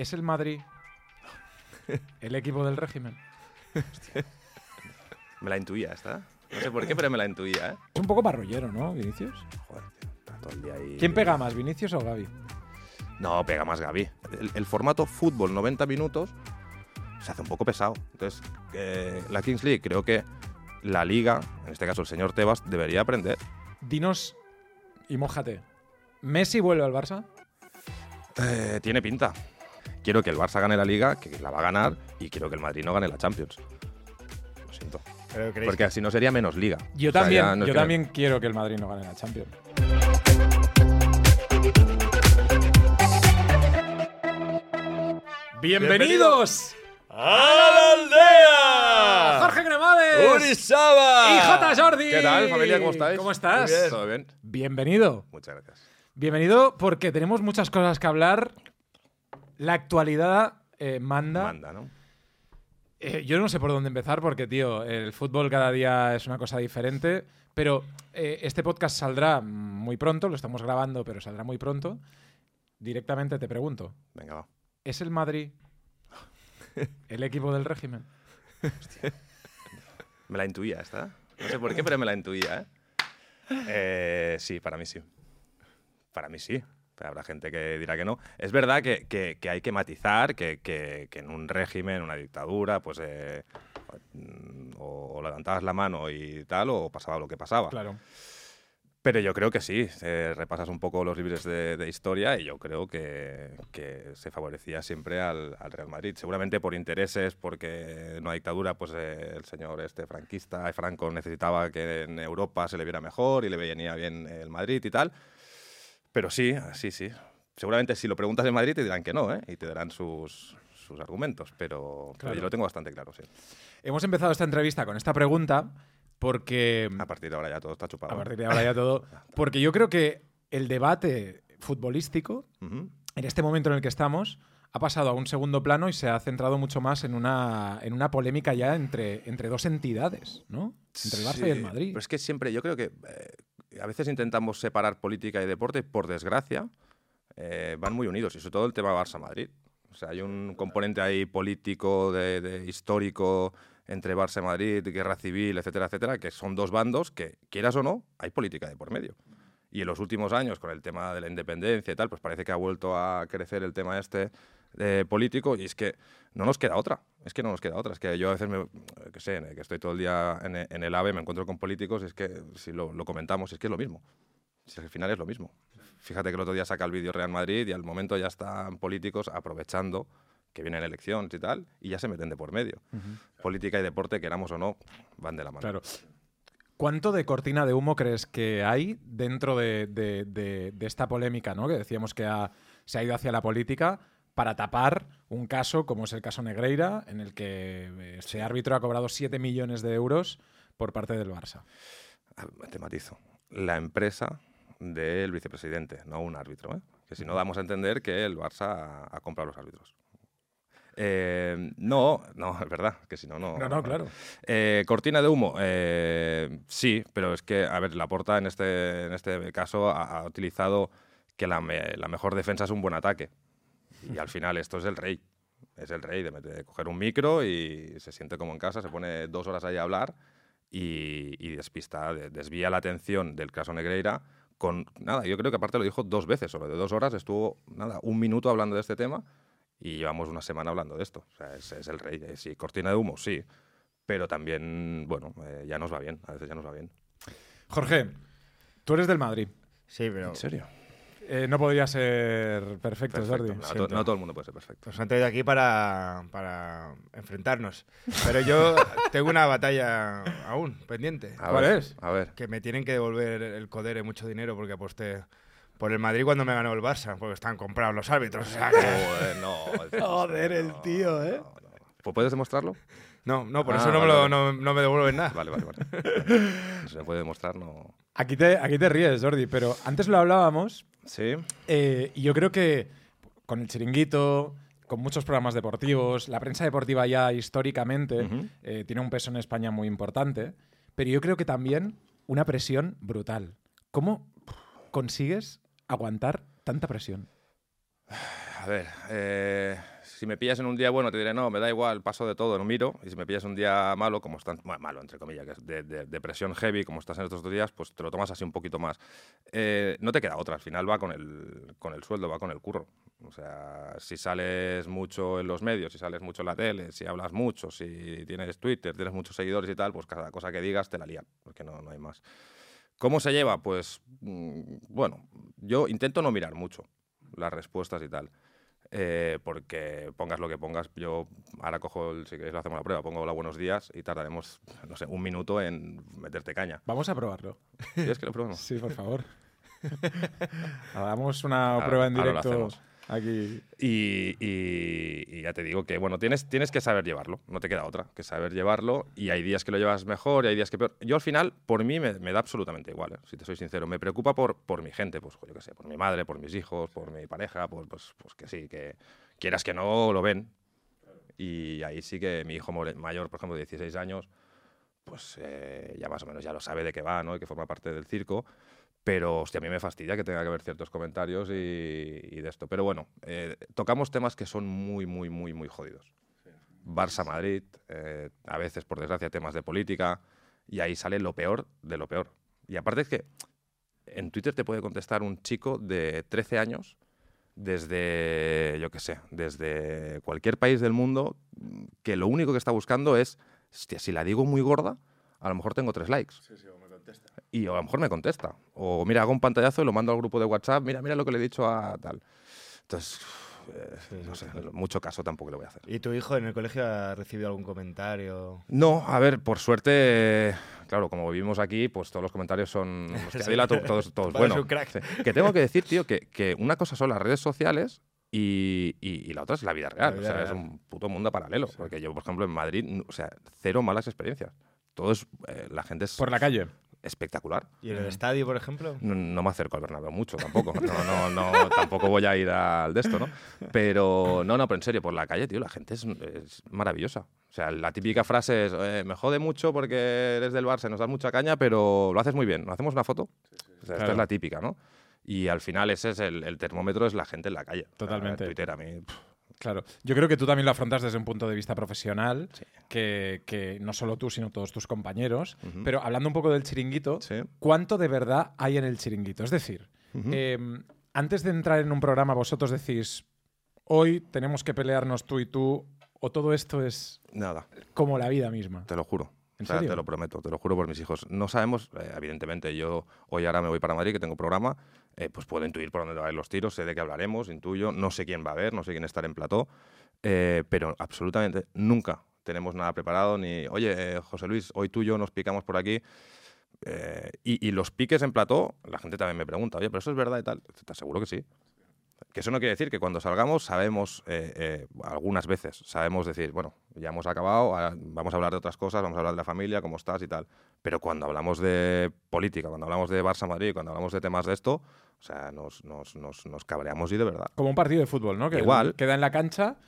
¿Es el Madrid el equipo del régimen? Me la intuía esta. No sé por qué, pero me la intuía, ¿eh? Es un poco marrullero, ¿no, Vinicius? Joder, tío, está todo el día ahí. ¿Quién pega más, Vinicius o Gaby? No, pega más Gaby. El, el formato fútbol 90 minutos se hace un poco pesado. Entonces, eh, la Kings League creo que la liga, en este caso el señor Tebas, debería aprender. Dinos y mójate. ¿Messi vuelve al Barça? Eh, tiene pinta. Quiero que el Barça gane la liga, que la va a ganar, y quiero que el Madrid no gane la Champions. Lo siento. Porque así no sería menos liga. Yo O sea, también, no yo que- también quiero que el Madrid no gane la Champions. ¡Bienvenidos! ¡A la aldea! Jorge Cremades ¡Urizaba! y J. Jordi. ¿Qué tal, familia? ¿Cómo estáis? ¿Cómo estás? Muy bien. ¿Todo bien? Bienvenido. Muchas gracias. Bienvenido porque tenemos muchas cosas que hablar. La actualidad eh, manda. Manda, ¿no? Eh, yo no sé por dónde empezar porque, tío, el fútbol cada día es una cosa diferente. Pero eh, este podcast saldrá muy pronto, lo estamos grabando, pero saldrá muy pronto. Directamente te pregunto, Venga, va. ¿es el Madrid el equipo del régimen? Me la intuía esta. No sé por qué, pero me la intuía, ¿eh? Eh, sí, para mí sí. Para mí sí. Habrá gente que dirá que no. Es verdad que, que- que hay que matizar que, que- en un régimen, en una dictadura, pues eh, o, o levantabas la mano y tal, o pasaba lo que pasaba. Claro. Pero yo creo que sí. eh, repasas un poco los libros de, de historia y yo creo que, que se favorecía siempre al, al Real Madrid. Seguramente por intereses, porque en una dictadura, pues eh, el señor este franquista, Franco, necesitaba que en Europa se le viera mejor y le venía bien el Madrid y tal. Pero sí, sí, sí. Seguramente si lo preguntas en Madrid te dirán que no, ¿eh? Y te darán sus, sus argumentos. Pero, yo lo tengo bastante claro, sí. Hemos empezado esta entrevista con esta pregunta porque... A partir de ahora ya todo está chupado. A partir de ahora ya todo. Porque yo creo que el debate futbolístico, en este momento en el que estamos, ha pasado a un segundo plano y se ha centrado mucho más en una, en una polémica ya entre, entre dos entidades, ¿no? Entre el Barça y el Madrid. Pero es que siempre, yo creo que eh, a veces intentamos separar política y deporte, por desgracia, eh, van muy unidos, y sobre todo el tema Barça-Madrid. O sea, hay un componente ahí político, de, histórico, entre Barça y Madrid, guerra civil, etcétera, etcétera, que son dos bandos que, quieras o no, hay política de por medio. Y en los últimos años, con el tema de la independencia y tal, pues parece que ha vuelto a crecer el tema este eh, político y es que no nos queda otra. Es que no nos queda otra. Es que yo a veces, me, que sé, que estoy todo el día en, en el AVE, me encuentro con políticos y es que si lo, lo comentamos, es que es lo mismo. Si al final es lo mismo. Fíjate que el otro día saca el vídeo Real Madrid y al momento ya están políticos aprovechando que vienen elecciones y tal y ya se meten de por medio. Política y deporte, queramos o no, van de la mano. Claro. ¿Cuánto de cortina de humo crees que hay dentro de, de- de- de esta polémica, ¿no? que decíamos que ha- se ha ido hacia la política para tapar un caso como es el caso Negreira, en el que eh, este árbitro ha cobrado 7 millones de euros por parte del Barça? Ah, Te matizo. La empresa del vicepresidente, no un árbitro. ¿eh? Que si no damos a entender que el Barça ha, ha comprado los árbitros. Eh, no, no, es verdad, que si no, no. No, no, claro. Eh, cortina de humo, eh, sí, pero es que, a ver, Laporta en este, en este caso ha, ha utilizado que la, me- la mejor defensa es un buen ataque. Y al final esto es el rey. Es el rey de, meter- de coger un micro y se siente como en casa, se pone dos horas ahí a hablar y, y despista, de- desvía la atención del caso Negreira con nada. Yo creo que aparte lo dijo dos veces, solo de dos horas estuvo nada, un minuto hablando de este tema y llevamos una semana hablando de esto. O sea, es, es el rey. Eh, Sí, cortina de humo, sí. Pero también, bueno, eh, ya nos va bien. A veces ya nos va bien. Jorge, tú eres del Madrid. Sí, pero serio? Eh, no podría ser perfecto, Jordi. No, to- siento. no todo el mundo puede ser perfecto. nos han traído aquí para, para enfrentarnos. Pero yo tengo una batalla aún pendiente. A ¿Cuál ver, es? A ver. Que me tienen que devolver el Codere mucho dinero porque aposté por el Madrid cuando me ganó el Barça, porque están comprados los árbitros. o sea que- Joder, no. Joder, el tío, ¿eh? no, no. ¿Pues ¿Puedes demostrarlo? No, no, por Ah, eso no, vale, me lo, vale. no, no me devuelven nada. Vale, vale, vale. No se me puede demostrar, no. Aquí te, aquí te ríes, Jordi, pero antes lo hablábamos Sí. eh, y yo creo que con el chiringuito, con muchos programas deportivos, la prensa deportiva ya históricamente eh, tiene un peso en España muy importante, pero yo creo que también una presión brutal. ¿Cómo consigues aguantar tanta presión? A a ver, eh, si me pillas en un día bueno, te diré, no, me da igual, paso de todo, no miro. Y si me pillas un día malo, como están, bueno, malo, entre comillas, que es de, de, depresión heavy, como estás en estos dos días, pues te lo tomas así un poquito más. Eh, no te queda otra, al final va con el, con el sueldo, va con el curro. O sea, si sales mucho en los medios, si sales mucho en la tele, si hablas mucho, si tienes Twitter, tienes muchos seguidores y tal, pues cada cosa que digas te la lían, porque no, no hay más. ¿Cómo se lleva? Pues, mm, bueno, yo intento no mirar mucho las respuestas y tal. Eh, porque pongas lo que pongas, yo ahora cojo, el, si queréis lo hacemos la prueba, pongo la buenos días y tardaremos, no sé, un minuto en meterte caña. Vamos a probarlo. ¿Quieres que lo probemos? Sí, por favor. Hagamos una prueba en directo aquí. Y, ya te digo que, bueno, tienes, tienes que saber llevarlo, no te queda otra que saber llevarlo. Y hay días que lo llevas mejor y hay días que peor. Yo al final, por mí, me, da absolutamente igual, ¿eh? si te soy sincero. Me preocupa por, por mi gente, pues yo qué sé, por mi madre, por mis hijos, por mi pareja, pues, pues, pues que sí, que quieras que no, lo ven. Y ahí sí que mi hijo mayor, por ejemplo, de 16 años, pues eh, ya más o menos ya lo sabe de qué va, ¿no? Y que forma parte del circo. Pero hostia, a mí me fastidia que tenga que haber ciertos comentarios y, de esto. Pero bueno, eh, tocamos temas que son muy, muy, muy, muy jodidos. Barça-Madrid, eh, a veces, por desgracia, temas de política, y ahí sale lo peor de lo peor. Y aparte es que en Twitter te puede contestar un chico de 13 años desde, yo qué sé, desde cualquier país del mundo, que lo único que está buscando es, hostia, si la digo muy gorda, a lo mejor tengo tres likes. Sí, sí, y a lo mejor me contesta. O mira, hago un pantallazo y lo mando al grupo de WhatsApp, mira, mira lo que le he dicho a tal. Entonces, eh, no sé, mucho caso tampoco le voy a hacer. ¿Y tu hijo en el colegio ha recibido algún comentario? No, a ver, por suerte, claro, como vivimos aquí, pues todos los comentarios son... todos, todos bueno. Que tengo que decir, tío, que, que, una cosa son las redes sociales y, y, la otra es la vida real. o sea, es un puto mundo paralelo. Porque yo, por ejemplo, en Madrid, o sea, cero malas experiencias. Todo es... Eh, la gente es... Por la calle espectacular. ¿Y en el estadio, por ejemplo? No, me acerco al Bernabéu mucho tampoco. No, no, no, tampoco voy a ir al de esto, ¿no? Pero no, no, pero en serio, por la calle, tío, la gente es, maravillosa. O sea, la típica frase es, eh, me jode mucho porque eres del Barça, nos das mucha caña, pero lo haces muy bien. ¿No hacemos una foto? o sea, esta es la típica, ¿no? Y al final ese es el, termómetro, es la gente en la calle. Totalmente. Twitter a mí... Claro, yo creo que tú también lo afrontas desde un punto de vista profesional, que, no solo tú, sino todos tus compañeros. Pero hablando un poco del chiringuito, ¿cuánto de verdad hay en el chiringuito? Es decir, em, antes de entrar en un programa, vosotros decís, hoy tenemos que pelearnos tú y tú, o todo esto es Nada. como la vida misma. Te lo juro. Te lo prometo, te lo juro por mis hijos. No sabemos, eh, evidentemente, yo hoy ahora me voy para Madrid, que tengo programa, eh, pues puedo intuir por dónde van los tiros, sé de qué hablaremos, intuyo, no sé quién va a ver, no sé quién estará en plató, eh, pero absolutamente nunca tenemos nada preparado, ni, oye, José Luis, hoy tú y yo nos picamos por aquí. Y, y, los piques en plató, la gente también me pregunta, oye, pero eso es verdad y tal. Te aseguro que sí. Que eso no quiere decir que cuando salgamos sabemos, eh, eh, algunas veces, sabemos decir, bueno, ya hemos acabado, vamos a hablar de otras cosas, vamos a hablar de la familia, cómo estás y tal. Pero cuando hablamos de política, cuando hablamos de Barça-Madrid, cuando hablamos de temas de esto, o sea, nos, nos, nos, nos cabreamos y de verdad. Como un partido de fútbol, ¿no? Que Igual. Queda en la cancha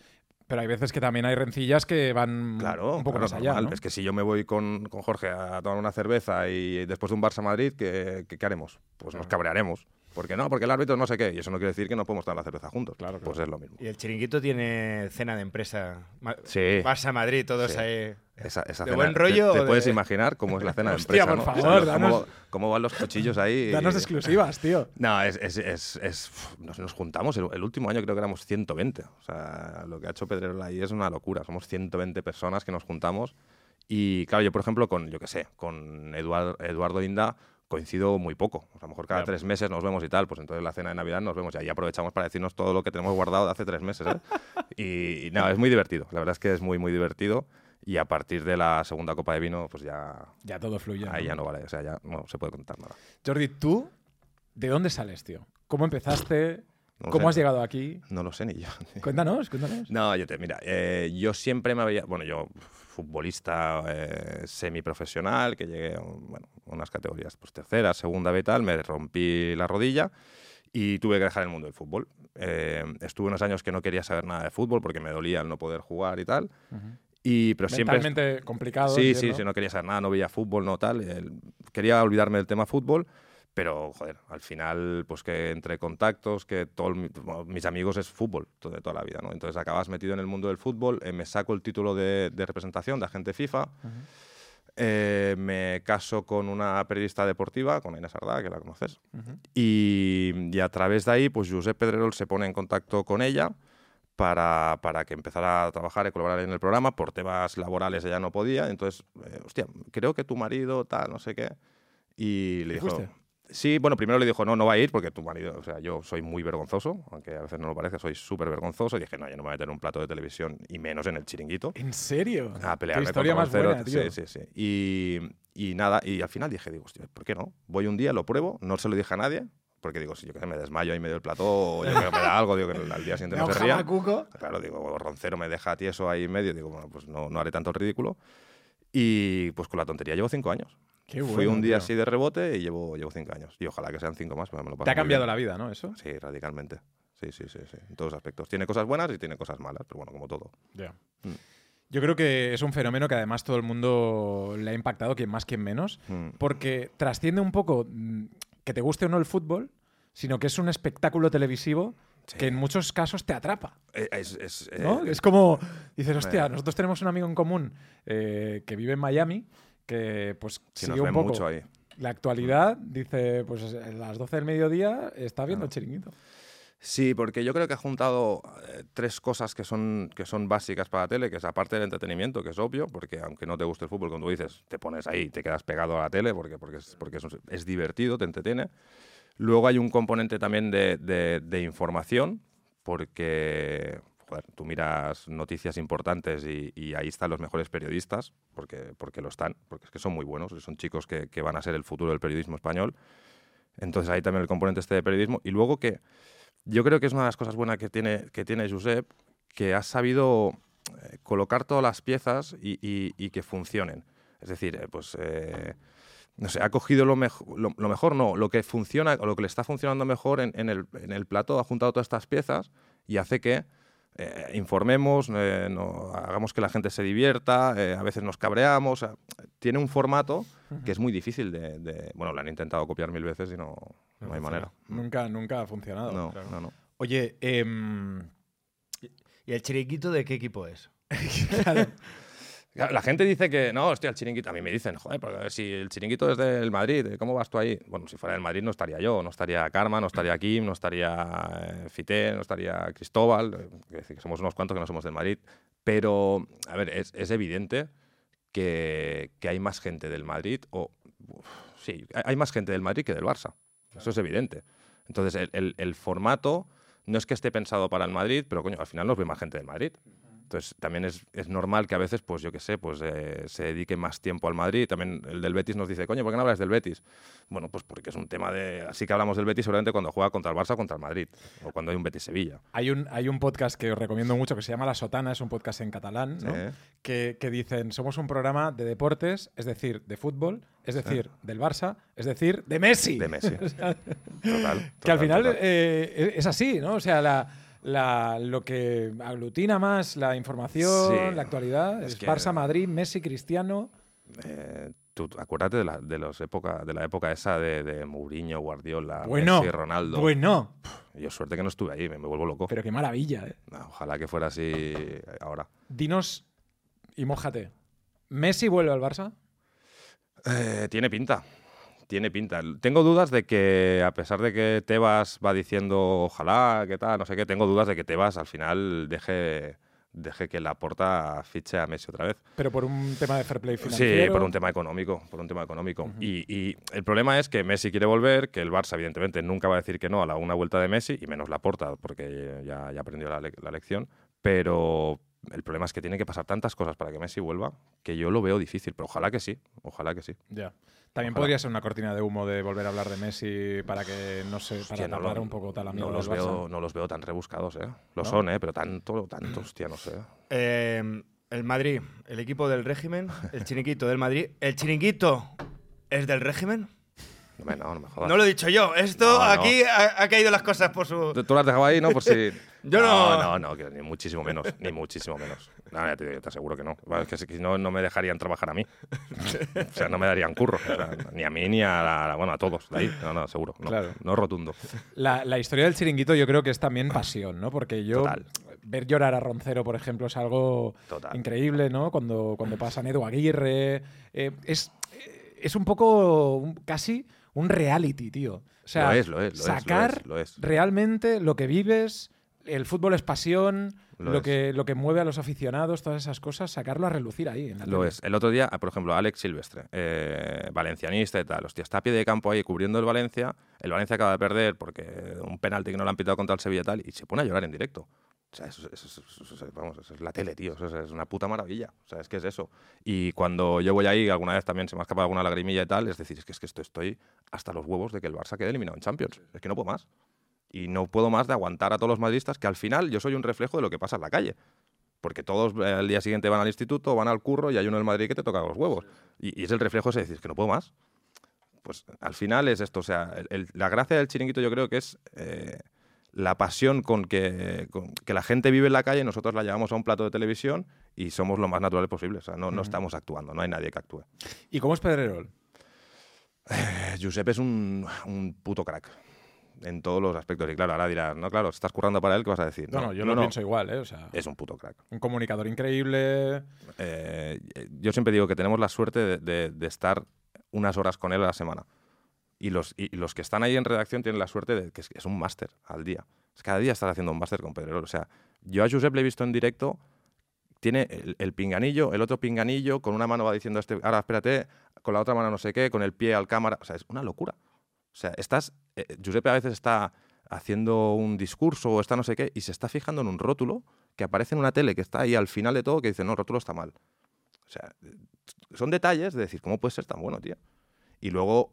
pero hay veces que también hay rencillas que van claro, un poco más allá. Es que si yo me voy con, con, Jorge a tomar una cerveza y después de un Barça-Madrid, ¿qué, ¿qué, haremos? Pues nos cabrearemos. ¿Por qué no? Porque el árbitro no sé qué. Y eso no quiere decir que no podemos tomar la cerveza juntos. Claro, Pues es lo mismo. Y el chiringuito tiene cena de empresa. Sí. Vas a Madrid, todos ahí. Esa, esa ¿De buen rollo? ¿Te, puedes imaginar cómo es la cena de empresa? por favor, ¿Cómo, ¿Cómo, van los cuchillos ahí? Danos exclusivas, tío. No, es, es, es, nos, juntamos. El, último año creo que éramos 120. O sea, lo que ha hecho Pedrero ahí es una locura. Somos 120 personas que nos juntamos. Y claro, yo por ejemplo con, yo qué sé, con Eduardo, Eduardo Inda coincido muy poco. a lo mejor cada tres meses nos vemos y tal, pues entonces la cena de Navidad nos vemos y ahí aprovechamos para decirnos todo lo que tenemos guardado de hace tres meses. ¿eh? y, nada, es muy divertido. La verdad es que es muy, muy divertido. Y a partir de la segunda copa de vino, pues ya. Ya todo fluye. Ahí ya no vale, o sea, ya no se puede contar nada. Jordi, ¿tú de dónde sales, tío? ¿Cómo empezaste? ¿Cómo has llegado aquí? No lo sé ni yo. Cuéntanos, cuéntanos. No, yo te, mira, eh, yo siempre me había. Bueno, yo futbolista eh, semiprofesional, que llegué a bueno, unas categorías pues, tercera, segunda B tal, me rompí la rodilla y tuve que dejar el mundo del fútbol. Eh, estuve unos años que no quería saber nada de fútbol porque me dolía el no poder jugar y tal. Y, pero Mentalmente complicado. Sí, sí, sí, no quería saber nada, no veía fútbol, no tal. quería olvidarme del tema fútbol, Pero, joder, al final, pues que entre contactos, que todos mis amigos es fútbol de toda la vida, ¿no? Entonces acabas metido en el mundo del fútbol, eh, me saco el título de, representación de agente FIFA, eh, me caso con una periodista deportiva, con Inés Ardá, que la conoces, y, a través de ahí, pues Josep Pedrerol se pone en contacto con ella para, para, que empezara a trabajar y colaborar en el programa. Por temas laborales ella no podía. Entonces, eh, hostia, creo que tu marido, tal, no sé qué. Y le dijo, Sí, bueno, primero le dijo, no, no va a ir porque tu marido, o sea, yo soy muy vergonzoso, aunque a veces no lo parece, soy súper vergonzoso. Y dije, no, yo no me voy a meter un plato de televisión y menos en el chiringuito. ¿En serio? A pelearme historia más buena, Sí, sí, sí. Y, y, nada, y al final dije, digo, hostia, ¿por qué no? Voy un día, lo pruebo, no se lo dije a nadie, porque digo, si yo que sé, me desmayo ahí medio del plató, o yo que me da algo, digo que al día siguiente no se ría. Cuco. Claro, digo, Roncero me deja tieso ahí medio, digo, bueno, pues no, no haré tanto el ridículo. Y pues con la tontería llevo cinco años. Fui un día así de rebote y llevo, llevo cinco años. Y ojalá que sean cinco más, pero me lo paso Te ha cambiado la vida, ¿no? Eso. Sí, radicalmente. Sí, sí, sí, sí. En todos aspectos. Tiene cosas buenas y tiene cosas malas, pero bueno, como todo. Ya. Mm. Yo creo que es un fenómeno que además todo el mundo le ha impactado, quien más, quien menos, mm. porque trasciende un poco mm, que te guste o no el fútbol, sino que es un espectáculo televisivo que en muchos casos te atrapa. Eh, es, ¿no? Eh, es como, dices, hostia, nosotros tenemos un amigo en común eh, que vive en Miami que pues sigue un poco mucho ahí. la actualidad, dice, pues a las 12 del mediodía está viendo el chiringuito. Sí, porque yo creo que ha juntado eh, tres cosas que son, que son básicas para la tele, que es aparte del entretenimiento, que es obvio, porque aunque no te guste el fútbol, como tú dices, te pones ahí, te quedas pegado a la tele, porque, porque, es, porque es, divertido, te entretiene. Luego hay un componente también de, de información, porque tú miras noticias importantes y, ahí están los mejores periodistas, porque, porque lo están, porque es que son muy buenos, son chicos que, van a ser el futuro del periodismo español. Entonces ahí también el componente este de periodismo. Y luego que yo creo que es una de las cosas buenas que tiene, que tiene Josep, que ha sabido eh, colocar todas las piezas y, que funcionen. Es decir, eh, pues... Eh, no sé, ha cogido lo, mejor, lo, mejor, no, lo que funciona, o lo que le está funcionando mejor en, en, el, en el plato, ha juntado todas estas piezas y hace que eh, informemos, eh, no, hagamos que la gente se divierta, eh, a veces nos cabreamos. tiene un formato que es muy difícil de, Bueno, lo han intentado copiar mil veces y no, no, hay manera. Nunca, nunca ha funcionado. No, no, no. Oye, em, ¿y el chiriquito de qué equipo es? La gente dice que no, hostia, el chiringuito. A mí me dicen, joder, pero si el chiringuito es del Madrid, ¿cómo vas tú ahí? Bueno, si fuera del Madrid no estaría yo, no estaría Karma, no estaría Kim, no estaría eh, Fité, no estaría Cristóbal. Eh, es decir, que somos unos cuantos que no somos del Madrid. Pero, a ver, es, evidente que, hay más gente del Madrid, o sí, hay más gente del Madrid que del Barça. Eso es evidente. Entonces, el, el, el formato no es que esté pensado para el Madrid, pero coño, al final nos ve más gente del Madrid. Entonces, también es, es, normal que a veces, pues yo qué sé, pues eh, se dedique más tiempo al Madrid. También el del Betis nos dice, coño, ¿por qué no hablas del Betis? Bueno, pues porque es un tema de... Así que hablamos del Betis seguramente cuando juega contra el Barça o contra el Madrid, o cuando hay un Betis-Sevilla. Hay un, hay un podcast que os recomiendo mucho que se llama La Sotana, es un podcast en catalán, ¿no? que, que, dicen, somos un programa de deportes, es decir, de fútbol, es decir, del Barça, es decir, de Messi. De Messi. total, Que al final eh, es así, ¿no? O sea, la la, lo que aglutina más la información, la actualidad. Es, Barça, Madrid, Messi, Cristiano. Eh, tú acuérdate de la, de, los época, de la época esa de, de Mourinho, Guardiola, bueno, Messi, Ronaldo. Bueno. yo suerte que no estuve ahí, me, vuelvo loco. Pero qué maravilla, ¿eh? ojalá que fuera así ahora. Dinos y mójate. ¿Messi vuelve al Barça? Eh, tiene pinta tiene pinta. Tengo dudas de que, a pesar de que Tebas va diciendo ojalá, qué tal, no sé qué, tengo dudas de que Tebas al final deje, deje que la porta fiche a Messi otra vez. Pero por un tema de fair play financiero. Sí, por un tema económico, por un tema económico. y, el problema es que Messi quiere volver, que el Barça evidentemente nunca va a decir que no a la una vuelta de Messi, y menos la porta, porque ya, ya aprendió la, la lección. Pero el problema es que tiene que pasar tantas cosas para que Messi vuelva que yo lo veo difícil, pero ojalá que sí, ojalá que sí. Ya. También podría ser una cortina de humo de volver a hablar de Messi para que no sé, para tapar un poco tal amigo no los veo, No los veo tan rebuscados, ¿eh? Lo son, ¿eh? Pero tanto, tanto, hostia, no sé. Em, el Madrid, el equipo del régimen, el chiringuito del Madrid. ¿El chiringuito es del régimen? No, no, no me jodas. No lo he dicho yo. Esto aquí ha, caído las cosas por su. Tú, lo has dejado ahí, ¿no? Por si. Yo no, no. no, no, ni muchísimo menos, ni muchísimo menos. No, ya te, digo, te aseguro que no. Es que si no, no me dejarían trabajar a mí. O sea, no me darían curro. o sea, ni a mí ni a, la- bueno, a todos de ahí. No, no, seguro. No, Claro. no rotundo. La, la historia del chiringuito yo creo que es también pasión, ¿no? Porque yo Total. ver llorar a Roncero, por ejemplo, es algo Total. increíble, ¿no? Cuando, cuando pasan Edu Aguirre. eh, es, es un poco un- casi un reality, tío. O sea, Lo es, lo es, lo es, lo sacar es, lo es. realmente lo que vives, el fútbol es pasión, Lo lo, es. que, lo que mueve a los aficionados, todas esas cosas, sacarlo a relucir ahí. En la Lo tele. es. El otro día, por ejemplo, Alex Silvestre, eh, valencianista y tal. Hostia, está a pie de campo ahí cubriendo el Valencia. El Valencia acaba de perder porque un penalti que no le han pitado contra el Sevilla y tal. Y se pone a llorar en directo. O sea, eso, vamos, eso es la tele, tío. Eso es, es una puta maravilla. O sea, es que es eso. Y cuando yo voy ahí, alguna vez también se me ha escapado alguna lagrimilla y tal, es decir, es que, es que esto estoy hasta los huevos de que el Barça quede eliminado en Champions. Es que no puedo más. Y no puedo más de aguantar a todos los madridistas, que al final yo soy un reflejo de lo que pasa en la calle. Porque todos eh, al día siguiente van al instituto, van al curro y hay uno en Madrid que te toca los huevos. Y, y es el reflejo ese de decir, que no puedo más. Pues al final es esto. O sea, el- el- la gracia del chiringuito yo creo que es eh, la pasión con que, con que la gente vive en la calle y nosotros la llevamos a un plato de televisión y somos lo más naturales posible. O sea, no, no estamos actuando, no hay nadie que actúe. ¿Y cómo es Pedrerol? Eh, Josep es un, un puto crack en todos los aspectos. Y claro, ahora dirás, no, claro, si estás currando para él, ¿qué vas a decir? No, no, yo lo pienso igual, ¿eh? O sea, Es un puto crack. un comunicador increíble. Eh, yo siempre digo que tenemos la suerte de, de- de estar unas horas con él a la semana. Y los, y los que están ahí en redacción tienen la suerte de que es, es un máster al día. Es cada día estar haciendo un máster con Pedrerol. O sea, yo a Josep le he visto en directo, tiene el, el pinganillo, el otro pinganillo, con una mano va diciendo, este, ahora espérate, con la otra mano no sé qué, con el pie al cámara. O sea, es una locura. O sea, estás, eh, Giuseppe a veces está haciendo un discurso o está no sé qué y se está fijando en un rótulo que aparece en una tele que está ahí al final de todo que dice, no, el rótulo está mal. O sea, eh, son detalles de decir, ¿cómo puede ser tan bueno, tío? Y luego,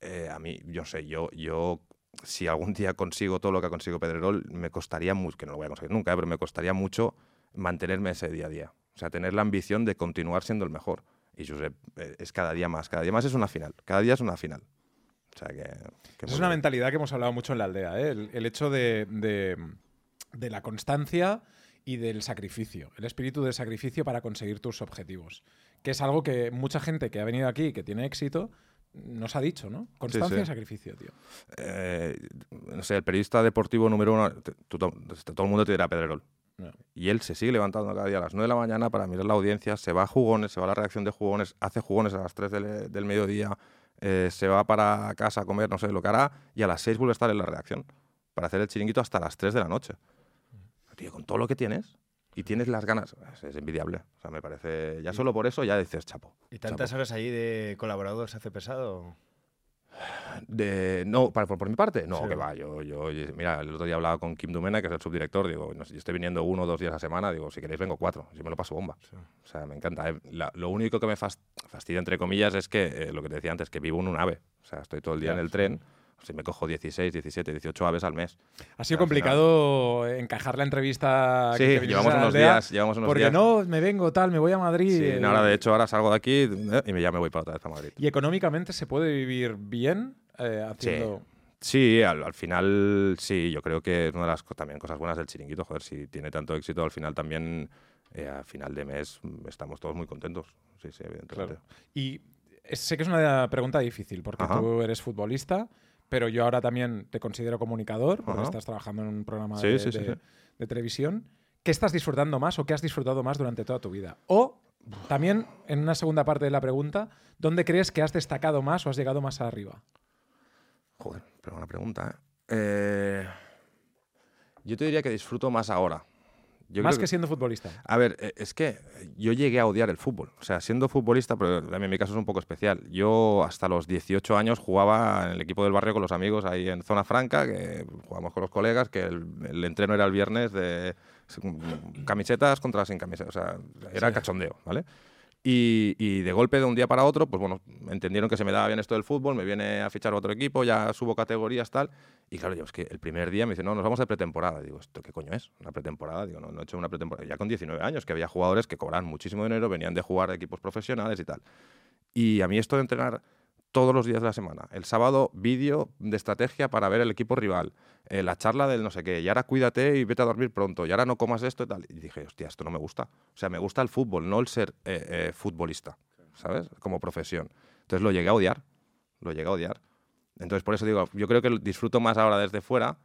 eh, a mí, yo sé, yo, yo, si algún día consigo todo lo que ha conseguido Pedrerol, me costaría mucho, que no lo voy a conseguir nunca, pero me costaría mucho mantenerme ese día a día. O sea, tener la ambición de continuar siendo el mejor. Y Josep es cada día más, cada día más es una final, cada día es una final. O sea que... que Es una bien. mentalidad que hemos hablado mucho en la aldea, ¿eh? el, el hecho de, de- de la constancia y del sacrificio, el espíritu de sacrificio para conseguir tus objetivos, que es algo que mucha gente que ha venido aquí, que tiene éxito, nos ha dicho, ¿no? Constancia sí. y sacrificio, tío. eh, no sé, el periodista deportivo número uno, te- tú to- todo el mundo te dirá Pedrerol. No. Y él se sigue levantando cada día a las 9 de la mañana para mirar la audiencia, se va a jugones, se va a la redacción de jugones, hace jugones a las 3 del, del mediodía, eh, se va para casa a comer, no sé lo que hará, y a las 6 vuelve a estar en la redacción para hacer el chiringuito hasta las 3 de la noche. Tío, con todo lo que tienes y tienes las ganas, es, es envidiable. O sea, me parece, ya solo por eso ya dices chapo. ¿Y tantas horas allí de colaborador se hace pesado? De, no, para- por, por mi parte, no, Sí. que va. Yo, yo, mira, el otro día hablaba con Kim Dumena, que es el subdirector. Digo, no yo estoy viniendo uno o dos días a la semana. Digo, si queréis, vengo cuatro. Yo me lo paso bomba. O sea, me encanta. eh. La- lo único que me fas- fastidia, entre comillas, es que eh, lo que te decía antes, que vivo en un ave. O sea, estoy todo el día en el sí. tren. Sea, me cojo 16, 17, 18 aves al mes. Ha sido Al final- complicado encajar la entrevista. que Sí, vinieses llevamos unos aldea, días. Llevamos unos Porque días. no, me vengo tal, me voy a Madrid. Sí, eh, no, ahora, de hecho, ahora salgo de aquí eh, y ya me voy para otra vez a Madrid. ¿Y económicamente se puede vivir bien eh, haciendo...? Sí, al, al final sí, yo creo que es una de las también cosas buenas del chiringuito, joder, si tiene tanto éxito, al final también, eh, a final de mes, mm, estamos todos muy contentos. Sí, sí, evidentemente. Y es- sé que es una pregunta difícil, porque Ajá. tú eres futbolista, pero yo ahora también te considero comunicador, porque Ajá. estás trabajando en un programa Sí, de, sí, sí, de- sí. de televisión. ¿Qué estás disfrutando más o qué has disfrutado más durante toda tu vida? O también, en una segunda parte de la pregunta, ¿dónde crees que has destacado más o has llegado más arriba? Joder, pero buena pregunta, ¿eh? Eh, Yo te diría que disfruto más ahora. Yo más que, siendo futbolista. A ver, eh, es que yo llegué a odiar el fútbol. O sea, siendo futbolista, pero también mi caso es un poco especial. Yo hasta los 18 años jugaba en el equipo del barrio con los amigos ahí en Zona Franca, que jugábamos con los colegas, que el, el entreno era el viernes de camisetas contra sin camisetas. O sea, era Sí. cachondeo, ¿vale? Y, y de golpe, de un día para otro, pues bueno, entendieron que se me daba bien esto del fútbol, me viene a fichar a otro equipo, ya subo categorías, tal. Y claro, yo es que el primer día me dicen, no, nos vamos de pretemporada. Digo, ¿esto qué coño es? ¿Una pretemporada? Digo, no, no he hecho una pretemporada. Ya con 19 años, que había jugadores que cobraban muchísimo dinero, venían de jugar a equipos profesionales y tal. Y a mí esto de entrenar todos los días de la semana. El sábado, vídeo de estrategia para ver el equipo rival. Eh, la charla del no sé qué. Y ahora cuídate y vete a dormir pronto. Y ahora no comas esto y tal. Y dije, hostia, esto no me gusta. O sea, me gusta el fútbol, no el ser eh, eh, futbolista, ¿sabes? Como profesión. Entonces lo llegué a odiar. Lo llegué a odiar. Entonces, por eso digo, yo creo que disfruto más ahora desde fuera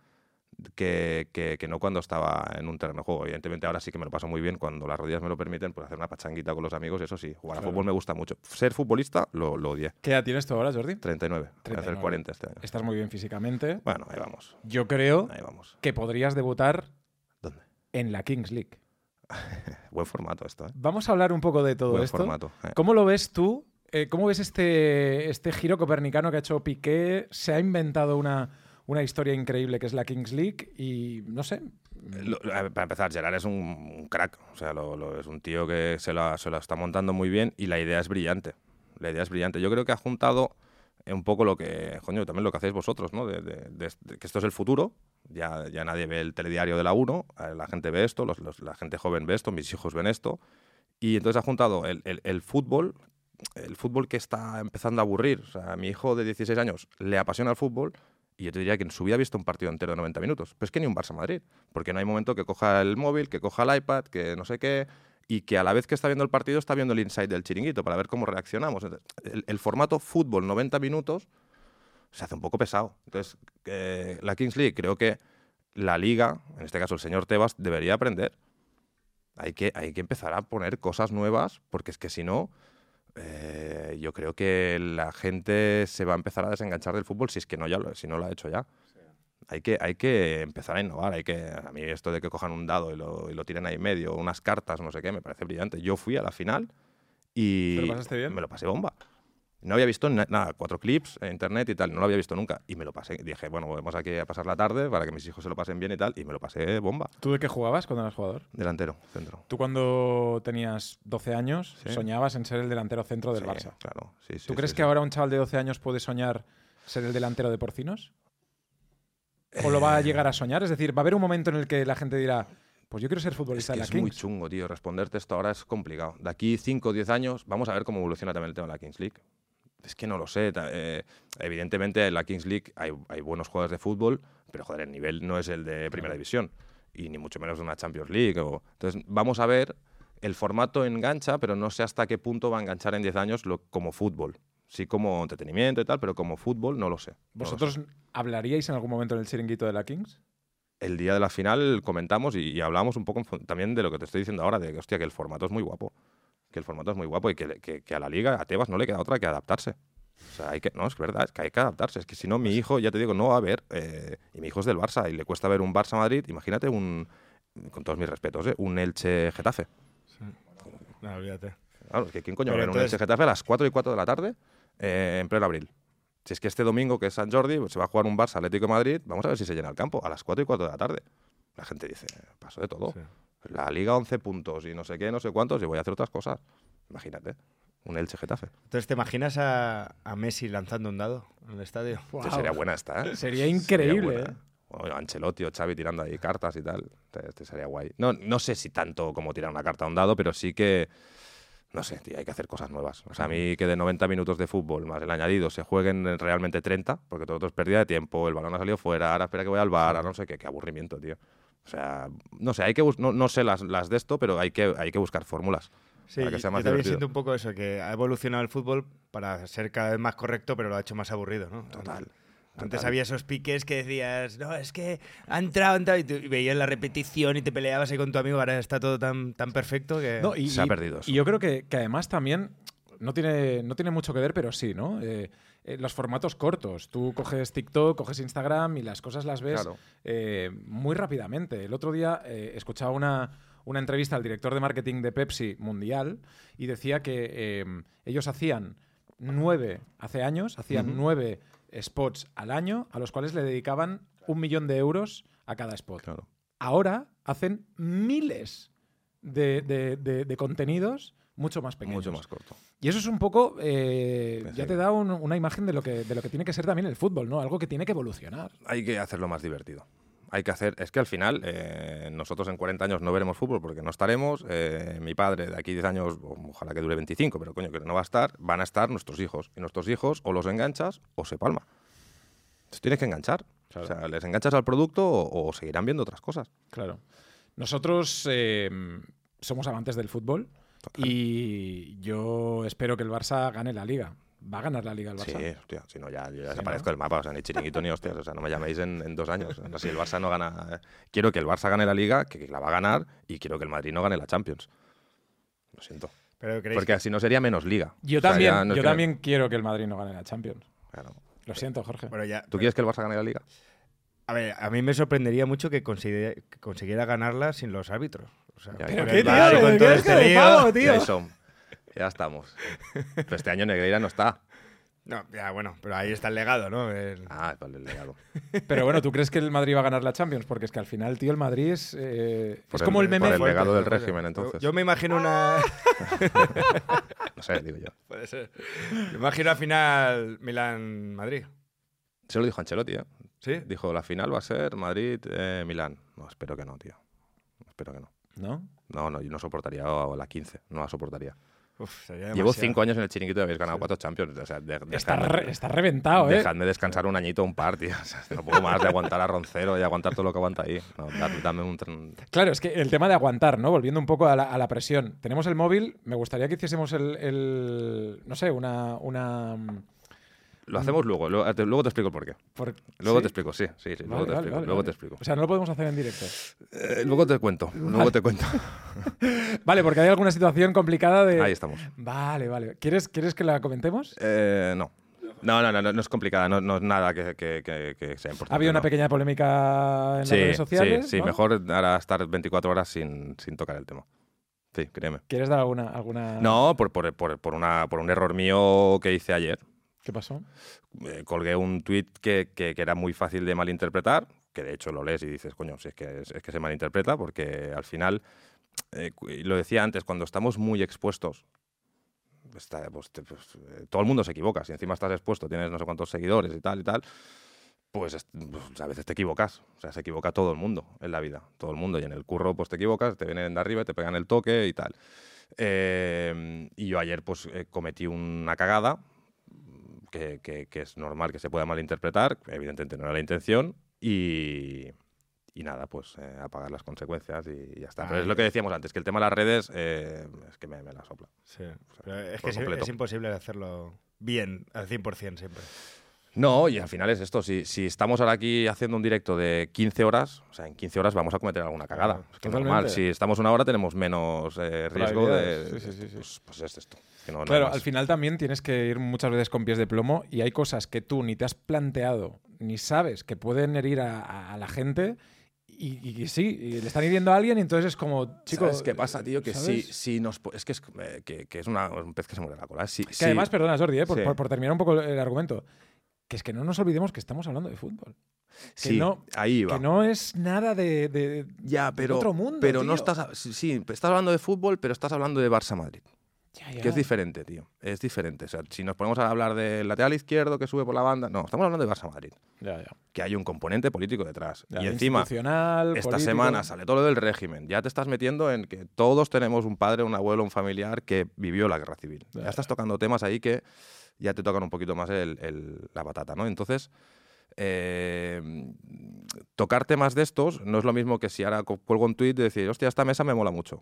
que, que, que, no cuando estaba en un terreno de juego. Evidentemente ahora sí que me lo paso muy bien cuando las rodillas me lo permiten, pues hacer una pachanguita con los amigos, eso sí. Jugar Claro. a fútbol me gusta mucho. Ser futbolista lo, lo odié. ¿Qué edad tienes tú ahora, Jordi? 39, voy a hacer 39. 40 este año. Estás muy bien físicamente. Bueno, ahí vamos, Yo creo ahí vamos. que podrías debutar ¿Dónde? en la Kings League. Buen formato esto, ¿eh? Vamos a hablar un poco de todo Buen esto. formato. eh. ¿Cómo lo ves tú? Eh, ¿Cómo ves este, este giro copernicano que ha hecho Piqué? Se ha inventado una, una historia increíble que es la Kings League y no sé. Para empezar, Gerard es un, crack. O sea, lo- es un tío que se lo, se lo está montando muy bien y la idea es brillante. La idea es brillante. Yo creo que ha juntado un poco lo que, coño, también lo que hacéis vosotros, ¿no? De, que esto es el futuro. Ya, ya nadie ve el telediario de la 1, eh, la gente ve esto, los- los- la gente joven ve esto, mis hijos ven esto. Y entonces ha juntado el, el- el fútbol, el fútbol que está empezando a aburrir. O sea, a mi hijo de 16 años le apasiona el fútbol y yo te diría que en su vida ha visto un partido entero de 90 minutos. Pero es que ni un Barça-Madrid, porque no hay momento que coja el móvil, que coja el iPad, que no sé qué, y que a la vez que está viendo el partido está viendo el inside del chiringuito para ver cómo reaccionamos. El, el formato fútbol 90 minutos se hace un poco pesado. Entonces, la Kings League creo que la liga, en este caso el señor Tebas, debería aprender. Hay que, hay que empezar a poner cosas nuevas, porque es que si no, eh, yo creo que la gente se va a empezar a desenganchar del fútbol si es que no, ya lo, si no lo ha hecho ya. Hay que, hay que empezar a innovar. Hay que, a mí esto de que cojan un dado y lo, y lo tiren ahí en medio, unas cartas, no sé qué, me parece brillante. Yo fui a la final y ¿Te lo pasaste bien? me lo pasé bomba. No había visto na- nada, cuatro clips en internet y tal, no lo había visto nunca. Y me lo pasé. Dije, bueno, vamos aquí a pasar la tarde para que mis hijos se lo pasen bien y tal. Y me lo pasé bomba. ¿Tú de qué jugabas cuando eras jugador? Delantero, centro. Tú cuando tenías 12 años Sí. soñabas en ser el delantero centro del Sí, Barça. Claro, sí, sí, ¿Tú sí, crees que ahora un chaval de 12 años puede soñar ser el delantero de Porcinos? ¿O lo va a llegar a soñar? Es decir, va a haber un momento en el que la gente dirá, pues yo quiero ser Es futbolista que de la es muy chungo, tío. Responderte esto ahora es complicado. De aquí 5 o 10 años, vamos a ver cómo evoluciona también el tema de la Kings League. Es que no lo sé. eh, evidentemente, en la Kings League hay, hay buenos jugadores de fútbol, pero joder, el nivel no es el de Primera División. Y ni mucho menos de una Champions League. o- Entonces, vamos a ver. El formato engancha, pero no sé hasta qué punto va a enganchar en 10 años lo, como fútbol. Sí, como entretenimiento y tal, pero como fútbol no lo sé. no lo sé. ¿Vosotros hablaríais en algún momento en el chiringuito de la Kings? el día de la final comentamos y, y hablamos un poco también de lo que te estoy diciendo ahora, de que, hostia, que el formato es muy guapo. Que el formato es muy guapo y que, que- que a la liga, a Tebas, no le queda otra que adaptarse. O sea, hay que, no, es verdad, es que hay que adaptarse. Es que si no, mi hijo, ya te digo, no va a ver, eh, y mi hijo es del Barça y le cuesta ver un Barça-Madrid, imagínate un, con todos mis respetos, ¿eh? un Elche-Getafe. No, olvídate. Claro, es que ¿quién coño va a ver un entonces- Elche-Getafe a las 4 y 4 de la tarde eh, en pleno abril? Si es que este domingo, que es San Jordi, pues se va a jugar un Barça Atlético de Madrid, vamos a ver si se llena el campo a las 4 y 4 de la tarde. La gente dice, paso de todo. Sí. La Liga 11 puntos y no sé qué, no sé cuántos, y voy a hacer otras cosas. Imagínate, un Elche Getafe. Entonces, ¿te imaginas a, a Messi lanzando un dado en el estadio? Este Sería buena esta, ¿eh? Sería increíble, buena. ¿eh? O Ancelotti o Xavi tirando ahí cartas y tal. Este, sería guay. No, no sé si tanto como tirar una carta a un dado, pero sí que. No sé, tío, hay que hacer cosas nuevas. O sea, a mí que de 90 minutos de fútbol más el añadido se jueguen realmente 30, porque todo esto es pérdida de tiempo, el balón ha salido fuera, ahora espera que voy al bar, ahora no sé qué, qué aburrimiento, tío. O sea, no sé, hay que no, no sé las, las de esto, pero hay que, hay que buscar fórmulas. Sí, Para que sea más yo también divertido. siento un poco eso, que ha evolucionado el fútbol para ser cada vez más correcto, pero lo ha hecho más aburrido, ¿no? Total. Antes total. había esos piques que decías, no, es que ha entrado, ha entrado", y, tú- y veías la repetición y te peleabas ahí con tu amigo, ahora está todo tan, tan perfecto que... No, y, Se ha perdido eso. Y yo creo que, que además también no tiene, no tiene mucho que ver, pero sí, ¿no? Eh, eh, los formatos cortos. Tú coges TikTok, coges Instagram y las cosas las ves Claro. eh, muy rápidamente. El otro día eh, escuchaba una, una entrevista al director de marketing de Pepsi Mundial y decía que eh, ellos hacían nueve, hace años, hacían nueve spots al año a los cuales le dedicaban un millón de euros a cada spot. Claro. Ahora hacen miles de, de- de- de contenidos mucho más pequeños. Mucho más corto. Y eso es un poco, eh, ya te da un- una imagen de lo, que, de lo que tiene que ser también el fútbol, ¿no? Algo que tiene que evolucionar. Hay que hacerlo más divertido. hay que hacer. Es que al final, eh, nosotros en 40 años no veremos fútbol porque no estaremos. eh, mi padre de aquí 10 años, ojalá que dure 25, pero coño, que no va a estar, van a estar nuestros hijos. Y nuestros hijos o los enganchas o se palma. Entonces tienes que enganchar. O sea, les enganchas al producto o, o seguirán viendo otras cosas. Claro. Nosotros somos amantes del fútbol Total. y yo espero que el Barça gane la liga. ¿Va a ganar la liga el Sí, Barça? hostia, si no ya, yo ya Sí, desaparezco ¿no? del mapa, o sea, ni chiringuito ni hostias, o sea, no me llaméis en, en dos años. O sea, si el Barça no gana, eh, quiero que el Barça gane la Liga, que la va a ganar, y quiero que el Madrid no gane la Champions. Lo siento. Pero Porque así no sería menos Liga. Yo O sea, también, no yo que- también quiero que el Madrid no gane la Champions. Claro. Lo siento, Jorge. Bueno, ya. ¿Tú quieres que el Barça gane la Liga? A ver, a mí me sorprendería mucho que consiguiera ganarla sin los árbitros. O sea, Ya, con ya. el ¿Qué, tío? Con ¿Qué todo es este lío- pavo, tío? Ya, estamos. Pero este año Negreira no está. No, ya, bueno, pero ahí está el legado, ¿no? El- Ah, vale, el legado. Pero bueno, ¿tú crees que el Madrid va a ganar la Champions? Porque es que al final, tío, el Madrid es, eh, es como el, meme. por el legado del régimen, entonces. Yo, me imagino una. No sé, digo yo. Puede ser. Me imagino al final Milán-Madrid. Se lo dijo Ancelotti, ¿eh? ¿Sí? Dijo, la final va a ser Madrid-Milán. no, espero que no, tío. Espero que no. ¿No? No, no, yo no soportaría la 15. No la soportaría. Uf, Llevo cinco años en el chiringuito y habéis ganado cuatro Champions. O sea, de- Está, dejadme- re- está reventado, ¿eh? Dejadme descansar un añito, un par, tío. O sea, no puedo más de aguantar a Roncero y aguantar todo lo que aguanta ahí. No, dame un... Claro, es que el tema de aguantar, ¿no? Volviendo un poco a la, a la presión. Tenemos el móvil, me gustaría que hiciésemos el, el- no sé, una... una Lo hacemos luego. Luego te, luego te explico el por qué. por- Luego ¿sí? te explico, sí. Sí, sí. Luego te vale, explico. vale, luego te explico. O sea, no lo podemos hacer en directo. Eh, luego te cuento. Luego te cuento. Vale, porque hay alguna situación complicada de... Ahí estamos. Vale, vale. ¿Quieres, ¿Quieres que la comentemos? Eh, no. No, no, no, no, no es complicada. No, no es nada que, que- que- que sea importante. Ha habido una no. pequeña polémica en Sí, las redes sociales. sí, sí. ¿no? Mejor ahora estar 24 horas sin, sin tocar el tema. Sí, créeme. ¿Quieres dar alguna...? alguna... No, por, por, por, por una, por un error mío que hice ayer. ¿Qué pasó? eh, colgué un tuit que, era muy fácil de malinterpretar, que de hecho lo lees y dices, coño, si es que, es, que se malinterpreta, porque al final, eh, lo decía antes, cuando estamos muy expuestos, está- pues, pues, eh, todo el mundo se equivoca, si encima estás expuesto, tienes no sé cuántos seguidores y tal y tal, pues, pues, a veces te equivocas, o sea, se equivoca todo el mundo en la vida, todo el mundo, y en el curro pues te equivocas, te vienen de arriba te pegan el toque y tal. Y yo ayer pues cometí una cagada, que, que- que es normal que se pueda malinterpretar, evidentemente no era la intención, y, y nada, pues eh, apagar las consecuencias y ya está. Pero es lo que decíamos antes, que el tema de las redes eh, es que me, me la sopla. Sí. Es que completo. es imposible hacerlo bien, al 100% siempre. No, y al final es esto, si, si estamos ahora aquí haciendo un directo de 15 horas, o sea, en 15 horas vamos a cometer alguna cagada. Claro, es que normal, si estamos una hora tenemos menos eh, riesgo de... Probabilidades, sí, sí, sí, sí. Pues, pues es esto. Que no- Claro, al final también tienes que ir muchas veces con pies de plomo y hay cosas que tú ni te has planteado ni sabes que pueden herir a, la gente y, y- y sí, y le están hiriendo a alguien y entonces es como, chico... ¿Sabes qué pasa, tío? Que si, ¿sabes? si nos... Es que es, eh, que, que es una- un pez que se muere la cola. Si, Que si- además, perdona Jordi, eh, por, Sí. por- por terminar un poco el argumento, que es que no nos olvidemos que estamos hablando de fútbol. Que, sí, no, ahí va. que no es nada de... de- Ya, pero, otro mundo, pero no estás... Sí, sí, estás hablando de fútbol, pero estás hablando de Barça-Madrid. Ya, ya. Que es diferente, tío. Es diferente. O sea, si nos ponemos a hablar del lateral izquierdo que sube por la banda... No, estamos hablando de Barça-Madrid. Ya, ya. Que hay un componente político detrás. Ya, y encima... Esta político. semana sale todo lo del régimen. Ya te estás metiendo en que todos tenemos un padre, un abuelo, un familiar que vivió la guerra civil. Ya, Ya estás tocando temas ahí que ya te tocan un poquito más el- el- la patata, ¿no? Entonces, eh, tocar temas de estos no es lo mismo que si ahora cuelgo un tuit y decir, hostia, esta mesa me mola mucho.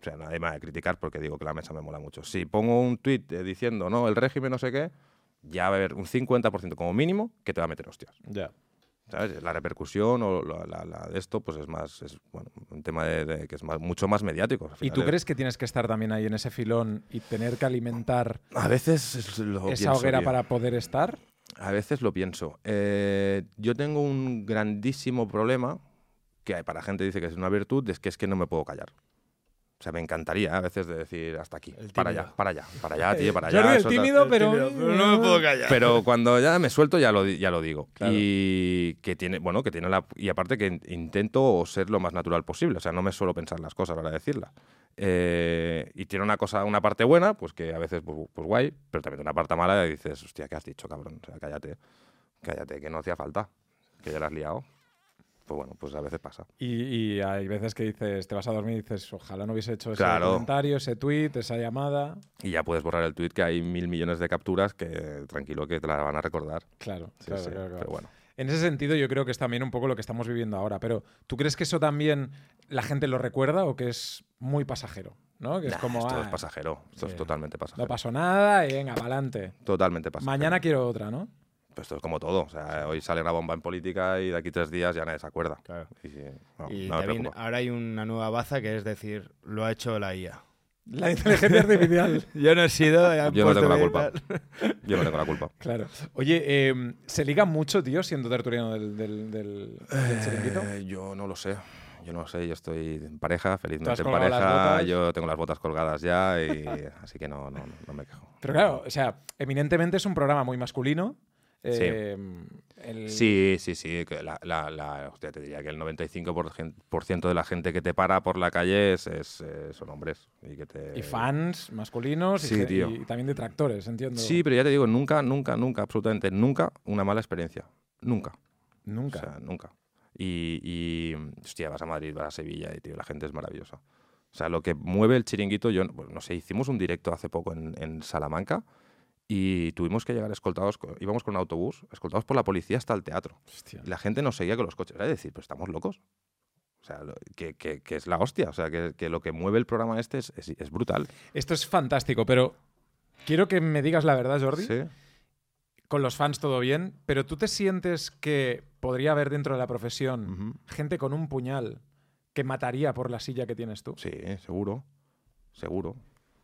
O sea, nadie me va a criticar porque digo que la mesa me mola mucho. Si pongo un tuit eh, diciendo, no, el régimen no sé qué, ya va a haber un 50% como mínimo que te va a meter hostias. Ya. ¿sabes? La repercusión o la, la- la de esto, pues es más, es bueno, un tema de, de- que es más- mucho más mediático. ¿Y tú es- crees que tienes que estar también ahí en ese filón y tener que alimentar A veces es lo esa pienso, hoguera tío. para poder estar? A veces lo pienso. Eh, yo tengo un grandísimo problema, que para gente dice que es una virtud, es que es que no me puedo callar. O sea, me encantaría a veces de decir hasta aquí, El para allá, para allá, para allá, tío, para allá. Jordi, el tímido, pero... Tímido, pero no me puedo callar. Pero cuando ya me suelto ya lo, ya lo digo. Claro. Y que tiene, bueno, que tiene la. Y aparte que in- intento ser lo más natural posible. O sea, no me suelo pensar las cosas para decirlas. Eh, y tiene una cosa, una parte buena, pues que a veces, pues, pues guay, pero también tiene una parte mala y dices, hostia, ¿qué has dicho, cabrón? O sea, cállate, cállate, que no hacía falta, que ya la has liado. Pues bueno, pues a veces pasa. Y, y hay veces que dices, te vas a dormir y dices, ojalá no hubiese hecho ese Claro. comentario, ese tweet, esa llamada. Y ya puedes borrar el tweet que hay mil millones de capturas que tranquilo que te la van a recordar. Claro, Sí, claro, sí, claro, claro. Pero bueno. En ese sentido, yo creo que es también un poco lo que estamos viviendo ahora. Pero, ¿tú crees que eso también la gente lo recuerda o que es muy pasajero? ¿No? Que es como. esto ah, es pasajero. Esto es totalmente pasajero. no pasó nada y venga, adelante. Totalmente pasajero. Mañana quiero otra, ¿no? Pues esto es como todo. O sea, hoy sale una bomba en política y de aquí tres días ya nadie se acuerda. Claro. Y, no, Y no me también preocupa. ahora hay una nueva baza que es decir, lo ha hecho la IA. La inteligencia artificial. Yo no he sido. Yo no tengo la culpa. Yo no tengo la culpa. Claro. Oye, eh, ¿se liga mucho, tío, siendo tertuliano del, del, del- del chiringuito? Eh, yo no lo sé. Yo no lo sé. Yo estoy en pareja, felizmente en pareja. Yo tengo las botas colgadas ya y así que no, no, no me quejo. Pero claro, o sea, eminentemente es un programa muy masculino. Eh, el- Sí, sí, sí. que la, la- la- hostia, te diría que el 95% de la gente que te para por la calle es, es, eh, son hombres. Y, que te, Y fans masculinos y Sí, ge- tío. y, también detractores, entiendo. Sí, pero ya te digo, nunca, nunca, nunca, absolutamente nunca una mala experiencia. Nunca. Nunca. O sea, nunca. Y, y, hostia, vas a Madrid, vas a Sevilla y, tío, la gente es maravillosa. O sea, lo que mueve el chiringuito, yo, no sé, hicimos un directo hace poco en, en Salamanca y tuvimos que llegar escoltados, co- íbamos con un autobús, escoltados por la policía hasta el teatro. Hostia. Y la gente nos seguía con los coches. Era decir, pues estamos locos. O sea, que, que- que es la hostia. O sea, que, que lo que mueve el programa este es, es- es brutal. Esto es fantástico, pero quiero que me digas la verdad, Jordi. Sí. Con los fans todo bien, pero ¿tú te sientes que podría haber dentro de la profesión gente con un puñal que mataría por la silla que tienes tú? Sí, seguro. Seguro.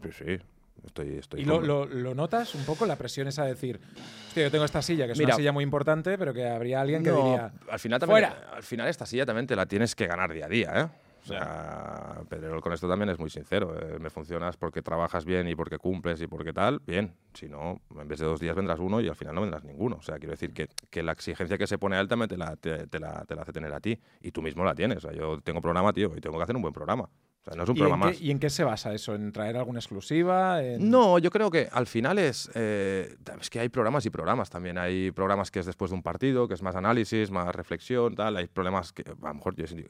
Sí, sí. Estoy, estoy ¿Y lo, lo- lo notas un poco la presión esa de decir, hostia, yo tengo esta silla, que es Mira. una silla muy importante, pero que habría alguien que No, diría, al final también, "Fuera". al final esta silla también te la tienes que ganar día a día, ¿eh? O sea, Pedrerol con esto también es muy sincero. eh, me funcionas porque trabajas bien y porque cumples y porque tal, bien. Si no, en vez de dos días vendrás uno y al final no vendrás ninguno. O sea, quiero decir que, que la exigencia que se pone alta me te la, te, te la, te la hace tener a ti. Y tú mismo la tienes. O sea, yo tengo programa, tío, y tengo que hacer un buen programa. O sea, no es un ¿Y programa en, más. y en qué se basa eso? ¿En traer alguna exclusiva? En- No, yo creo que al final es. eh, es que hay programas y programas también. Hay programas que es después de un partido, que es más análisis, más reflexión, tal. Hay problemas que a lo mejor yo- eh,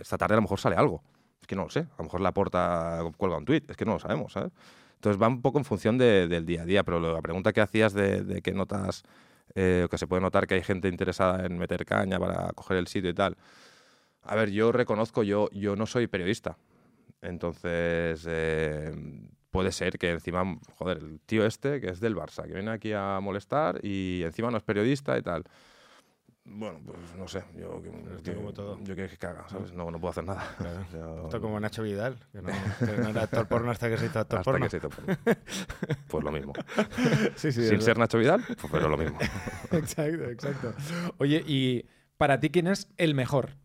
esta tarde a lo mejor sale algo. Es que no lo sé. A lo mejor la porta cuelga un tuit. Es que no lo sabemos, ¿sabes? Entonces va un poco en función de- del día a día. Pero la pregunta que hacías de, de qué notas. eh, que se puede notar que hay gente interesada en meter caña para coger el sitio y tal. A ver, yo reconozco, yo, yo no soy periodista. Entonces, eh, puede ser que encima, joder, el tío este, que es del Barça, que viene aquí a molestar y encima no es periodista y tal. Bueno, pues no sé, yo, que- esto que- como todo. yo que, que caga, ¿sabes? No, no puedo hacer nada. Yo- Esto como Nacho Vidal, que no, que no era actor porno hasta que se hizo actor hasta porno. que se hizo porno. Pues lo mismo. Sí, sí, Sin ser Nacho Vidal, pues pero lo mismo. Exacto, exacto. Oye, y para ti, ¿quién es el mejor?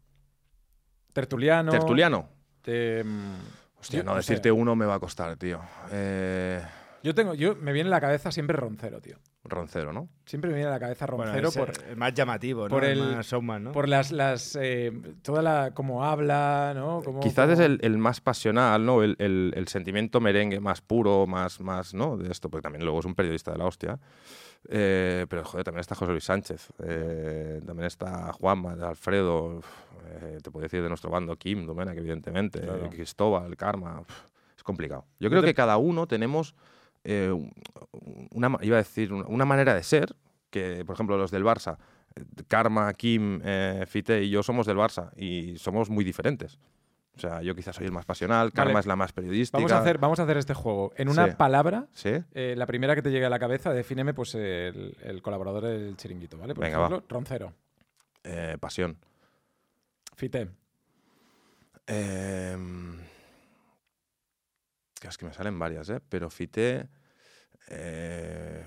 ¿Tertuliano? Tertuliano. Eh, mm, Hostia, yo- no, sé. decirte uno me va a costar, tío. Eh, Yo tengo, yo me viene a la cabeza siempre Roncero, tío. Roncero, ¿no? Siempre me viene a la cabeza Bueno, Roncero es por, el más llamativo, ¿no? por el, el- más showman, ¿no? por las, las eh, toda la cómo habla, ¿no? Cómo- Quizás cómo- es el, el más pasional, ¿no? El, el- el sentimiento merengue más puro, más, más, ¿no? De esto, porque también luego es un periodista de la hostia. Eh, pero, joder, también está José Luis Sánchez, eh, también está Juanma, Alfredo, eh, te puedo decir de nuestro bando, Kim, Domena, evidentemente, Claro. Cristóbal, Karma, es complicado. Yo creo que cada uno tenemos una, iba a decir, una- manera de ser, que, por ejemplo, los del Barça, Karma, Kim, Fite y yo somos del Barça y somos muy diferentes. O sea, yo quizás soy el más pasional, Karma Vale. es la más periodística. Vamos a, hacer, vamos a hacer este juego. En una Sí. palabra, ¿Sí? eh, la primera que te llegue a la cabeza, defíneme pues el, el colaborador del chiringuito, ¿vale? Por Venga, va. ejemplo, Roncero. Eh, pasión. Fite. Em, es que me salen varias, ¿eh? Pero Fite, eh,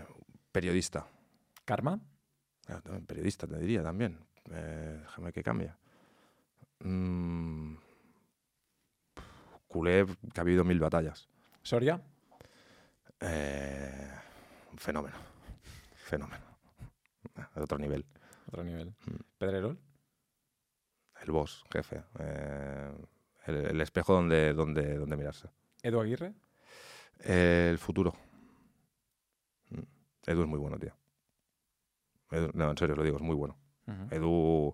periodista. Karma. Claro, también periodista, te diría también. Eh, déjame que cambie. Mm, culé, que ha habido mil batallas. Soria. Eh, fenómeno. Fenómeno. Ah, De otro nivel. Otro nivel. Mm. Pedrerol. El boss, jefe. Eh, el, el espejo donde, donde, donde mirarse. Edu Aguirre. El futuro. Mm. Edu es muy bueno, tío. Edu- no, en serio, lo digo, es muy bueno. Edu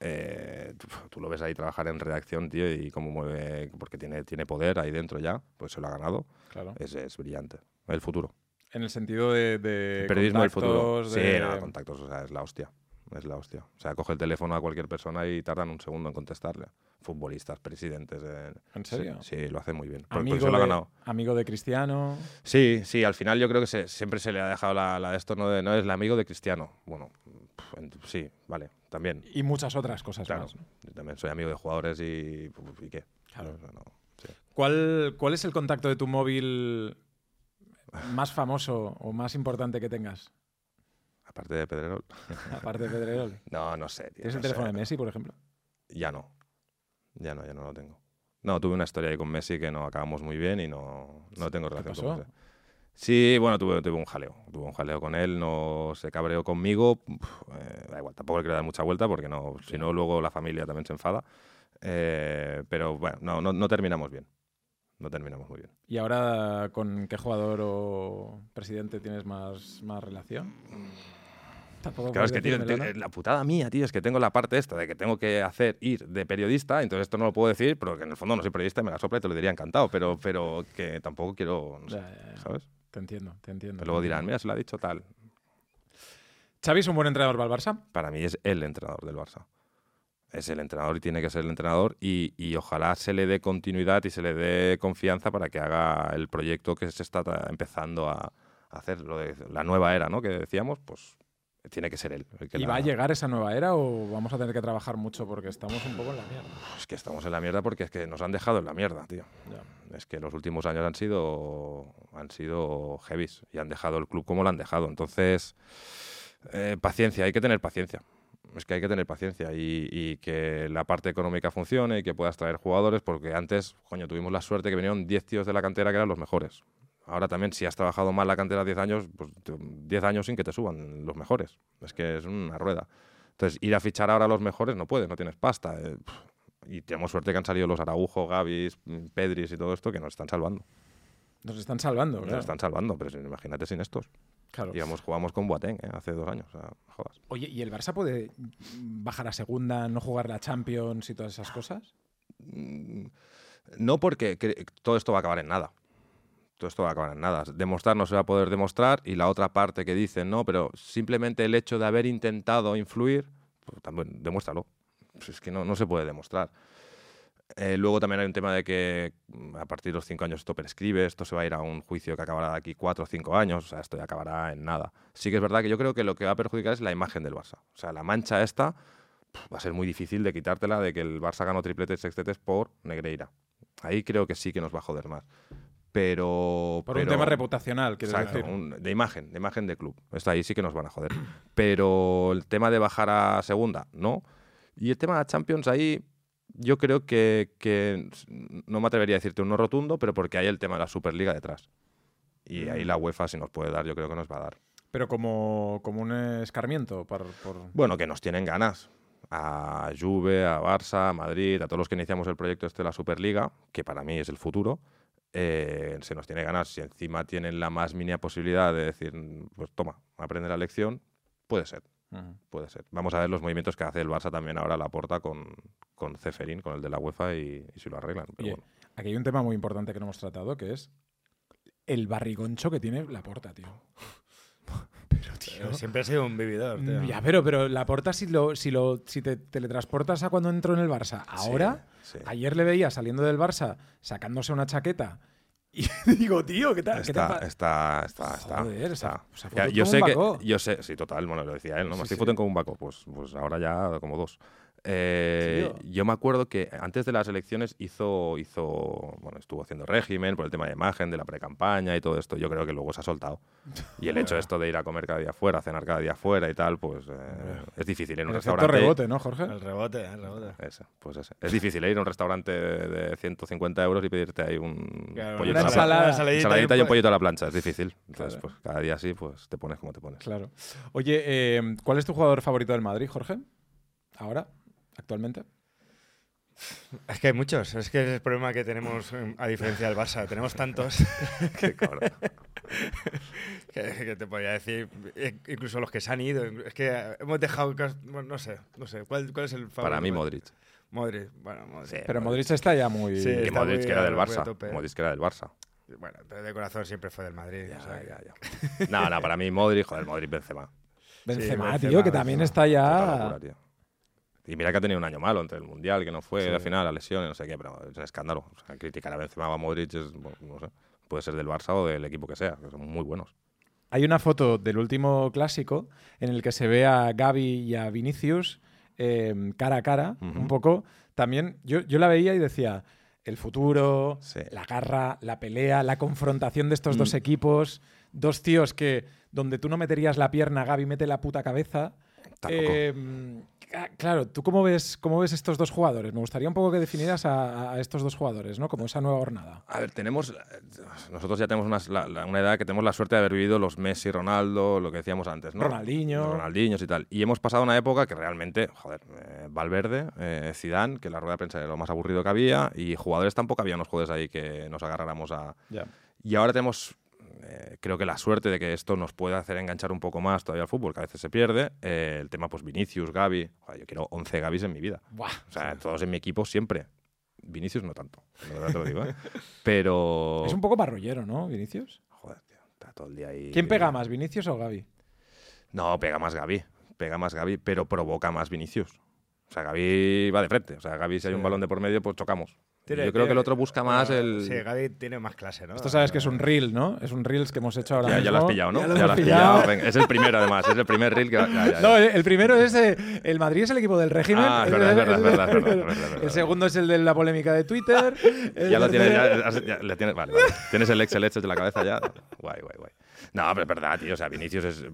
eh, tú, lo ves ahí trabajar en redacción, tío, y cómo mueve, porque tiene, tiene poder ahí dentro ya, pues se lo ha ganado. Claro. Es, es brillante. El futuro. En el sentido de. de El periodismo del futuro. Sí, de- no, contactos, o sea, es la hostia. Es la hostia. O sea, coge el teléfono a cualquier persona y tardan un segundo en contestarle. Futbolistas, presidentes. eh, ¿En serio? Sí, lo hace muy bien. Por- Amigo, se lo ha de, ganado. amigo de Cristiano. Sí, sí, al final yo creo que se- siempre se le ha dejado la, la de esto, ¿no? De, no es el amigo de Cristiano. Bueno, en- sí, vale, también. Y muchas otras cosas Claro, más. ¿no? yo también soy amigo de jugadores y, ¿y qué? Claro. O sea, no, sí. ¿Cuál, ¿Cuál es el contacto de tu móvil más famoso o más importante que tengas? Aparte de Pedrerol. Aparte de Pedrerol. No, no sé. tío, ¿Tienes no el teléfono sé. de Messi, por ejemplo? Ya no. Ya no, ya no lo tengo. No, tuve una historia ahí con Messi que no acabamos muy bien y no, no tengo ¿Qué relación pasó? con Messi. Sí, bueno, tuve, tuve un jaleo. Tuve un jaleo con él, no se cabreó conmigo. uf, eh, da igual, tampoco le quiero dar mucha vuelta porque no, si no, luego la familia también se enfada. Eh, pero bueno, no, no, no terminamos bien. No terminamos muy bien. ¿Y ahora con qué jugador o presidente tienes más, más relación? Tampoco Claro, es que, tío, ¿no? la putada mía, tío, es que tengo la parte esta de que tengo que hacer ir de periodista, entonces esto no lo puedo decir, pero que en el fondo no soy periodista me la sopla y te lo diría encantado, pero, pero que tampoco quiero, no sé, Ya, ya, ya. ¿sabes? Te entiendo, te entiendo. Pero luego dirán, mira, se lo ha dicho tal. ¿Xavi es un buen entrenador para el Barça? Para mí es el entrenador del Barça. Es el entrenador y tiene que ser el entrenador y, y ojalá se le dé continuidad y se le dé confianza para que haga el proyecto que se está empezando a a hacer, lo de la nueva era, ¿no? Que decíamos, pues tiene que ser él. el que ¿Y la- va a llegar esa nueva era o vamos a tener que trabajar mucho porque estamos un poco en la mierda? Es que estamos en la mierda porque es que nos han dejado en la mierda, tío. Ya. Es que los últimos años han sido, han sido heavies y han dejado el club como lo han dejado. Entonces, eh, paciencia, hay que tener paciencia. Es que hay que tener paciencia y, y que la parte económica funcione y que puedas traer jugadores, porque antes, coño, tuvimos la suerte que vinieron 10 tíos de la cantera que eran los mejores. Ahora también, si has trabajado mal la cantera 10 años, pues te- 10 años sin que te suban los mejores. Es que es una rueda. Entonces, ir a fichar ahora a los mejores no puedes, no tienes pasta. eh, y tenemos suerte que han salido los Araujo, Gavis, Pedris y todo esto que nos están salvando. Nos están salvando, Nos claro. están salvando, pero imagínate sin estos. Claro. Digamos, jugamos con Boateng ¿eh? hace dos años. O sea, jodas. Oye, ¿y el Barça puede bajar a segunda, no jugar la Champions y todas esas cosas? Mm, No porque todo esto va a acabar en nada. Todo esto va a acabar en nada. Demostrar no se va a poder demostrar y la otra parte que dicen, no, pero simplemente el hecho de haber intentado influir, pues también demuéstralo. Pues es que no, no se puede demostrar. Eh, luego también hay un tema de que mm, a partir de los cinco años esto prescribe, esto se va a ir a un juicio que acabará de aquí cuatro o cinco años, o sea, esto ya acabará en nada. Sí que es verdad que yo creo que lo que va a perjudicar es la imagen del Barça. O sea, la mancha esta pf, va a ser muy difícil de quitártela de que el Barça ganó tripletes, sextetes por Negreira. Ahí creo que sí que nos va a joder más. Pero... Por un pero- tema reputacional, quieres Exacto, decir. un- de imagen, de imagen de club. Esto ahí sí que nos van a joder. Pero el tema de bajar a segunda, no. Y el tema de Champions ahí, yo creo que, que no me atrevería a decirte un no rotundo, pero porque hay el tema de la Superliga detrás. Y ahí la UEFA, si nos puede dar, yo creo que nos va a dar. Pero como, como un escarmiento. Por, por- Bueno, que nos tienen ganas. A Juve, a Barça, a Madrid, a todos los que iniciamos el proyecto este de la Superliga, que para mí es el futuro, eh, se nos tiene ganas. Si encima tienen la más mínima posibilidad de decir, pues toma, aprende la lección, puede ser, puede ser. Vamos a ver los movimientos que hace el Barça también ahora a la porta con, con Ceferín, con el de la UEFA, y, y si lo arreglan. Pero Oye, bueno. aquí hay un tema muy importante que no hemos tratado, que es el barrigoncho que tiene la porta, tío. Tío. Siempre ha sido un vividor, tío. Ya, pero, pero la porta, si, lo, si, lo, si te teletransportas a cuando entró en el Barça, ahora, Sí, sí. ayer le veía saliendo del Barça sacándose una chaqueta. Y digo, tío, ¿qué tal? ¿Qué te Está, está, está, está, Joder, está. Ya, yo sé que, yo sé, sí, total, bueno, lo decía él, ¿no? Estoy sí. futen como un baco, pues, pues ahora ya como dos. Eh, Sí, yo me acuerdo que antes de las elecciones hizo, hizo, bueno, estuvo haciendo régimen por el tema de imagen, de la pre-campaña y todo esto. Yo creo que luego se ha soltado. Y el hecho esto de ir a comer cada día fuera, cenar cada día fuera y tal, pues eh, es difícil en un El restaurante. rebote, ¿no, Jorge? El rebote, el rebote. Ese, pues ese. Es difícil ¿eh? ir a un restaurante de, de 150 euros y pedirte ahí un Claro, pollito una a la plancha. ensalada. ensaladita Ensaladita y un po- pollito a la plancha, es difícil. Entonces, Claro. pues cada día así, pues te pones como te pones. Claro. Oye, eh, ¿cuál es tu jugador favorito del Madrid, Jorge? Ahora, actualmente. Es que hay muchos. Es que es el problema que tenemos eh, a diferencia del Barça. Tenemos tantos. Qué cabrón. que, que te podría decir, eh, incluso los que se han ido. Es que hemos dejado. bueno, no sé, no sé. ¿Cuál, cuál es el favorito? Para mí, Modric. Modric, bueno, Modric. Sí. Pero Modric está ya muy... Sí. Y Modric muy que era del Barça. Modric que era del Barça. Bueno, pero de corazón siempre fue del Madrid. o sea que- Ya, ya, ya. No, no, para mí Modric, joder, Modric Benzema. Benzema, Benzema, tío, que también Benzema. está ya... locura, tío. Y mira que ha tenido un año malo entre el Mundial, que no fue Sí. la final, la lesión, y no sé qué, pero es un escándalo. O sea, criticar a Benzema o a Modric es, bueno, no sé, puede ser del Barça o del equipo que sea, que son muy buenos. Hay una foto del último clásico en el que se ve a Gaby y a Vinicius eh, cara a cara, un poco. También yo, yo la veía y decía, el futuro, Sí. la garra, la pelea, la confrontación de estos Mm. dos equipos, dos tíos que donde tú no meterías la pierna, Gaby mete la puta cabeza. Eh, ca- claro, ¿tú cómo ves, cómo ves estos dos jugadores? Me gustaría un poco que definieras a, a estos dos jugadores, ¿no? Como esa nueva jornada. A ver, tenemos. eh, Nosotros ya tenemos unas- la- la- una edad que tenemos la suerte de haber vivido los Messi, Ronaldo, lo que decíamos antes, ¿no? Ronaldinho. Ronaldinhos y tal. Y hemos pasado una época que realmente, joder, eh, Valverde, eh, Zidane, que la rueda de prensa era lo más aburrido que había, y jugadores tampoco había unos jugadores ahí que nos agarráramos a. Ya. Y ahora tenemos. Eh, creo que la suerte de que esto nos pueda hacer enganchar un poco más todavía al fútbol, que a veces se pierde. eh, el tema, pues Vinicius, Gaby. Joder, yo quiero 11 Gabis en mi vida. Buah, O sea, todos en mi equipo siempre. Vinicius no tanto, de verdad te lo digo, ¿eh? Pero... Es un poco marrullero, ¿no, Vinicius? Joder, tío, está todo el día ahí... ¿Quién pega más, Vinicius o Gaby? No, pega más Gaby, pega más Gaby, pero provoca más Vinicius. O sea, Gaby va de frente. O sea, Gaby si hay un balón de por medio, pues chocamos. Tiene- Yo creo que el tiene- otro busca más bueno, el... Sí, Gaby tiene más clase, ¿no? Esto sabes que es un reel, ¿no? Es un reels que hemos hecho ahora Ya, mismo. ya lo has pillado, ¿no? Ya lo Ya has pillado. pillado. Venga, es el primero, además. Es el primer reel que... ya, ya, ya. No, el primero es eh, el Madrid es el equipo del régimen. Ah, es verdad, es verdad, es verdad, es verdad, es verdad, es verdad. El segundo es el de la polémica de Twitter. Ya lo tienes, ya, ya- ya le tienes, vale, vale. Tienes el Excel hecho de la cabeza ya. Guay, guay, guay. No, pero es verdad, tío. O sea, Vinicius es,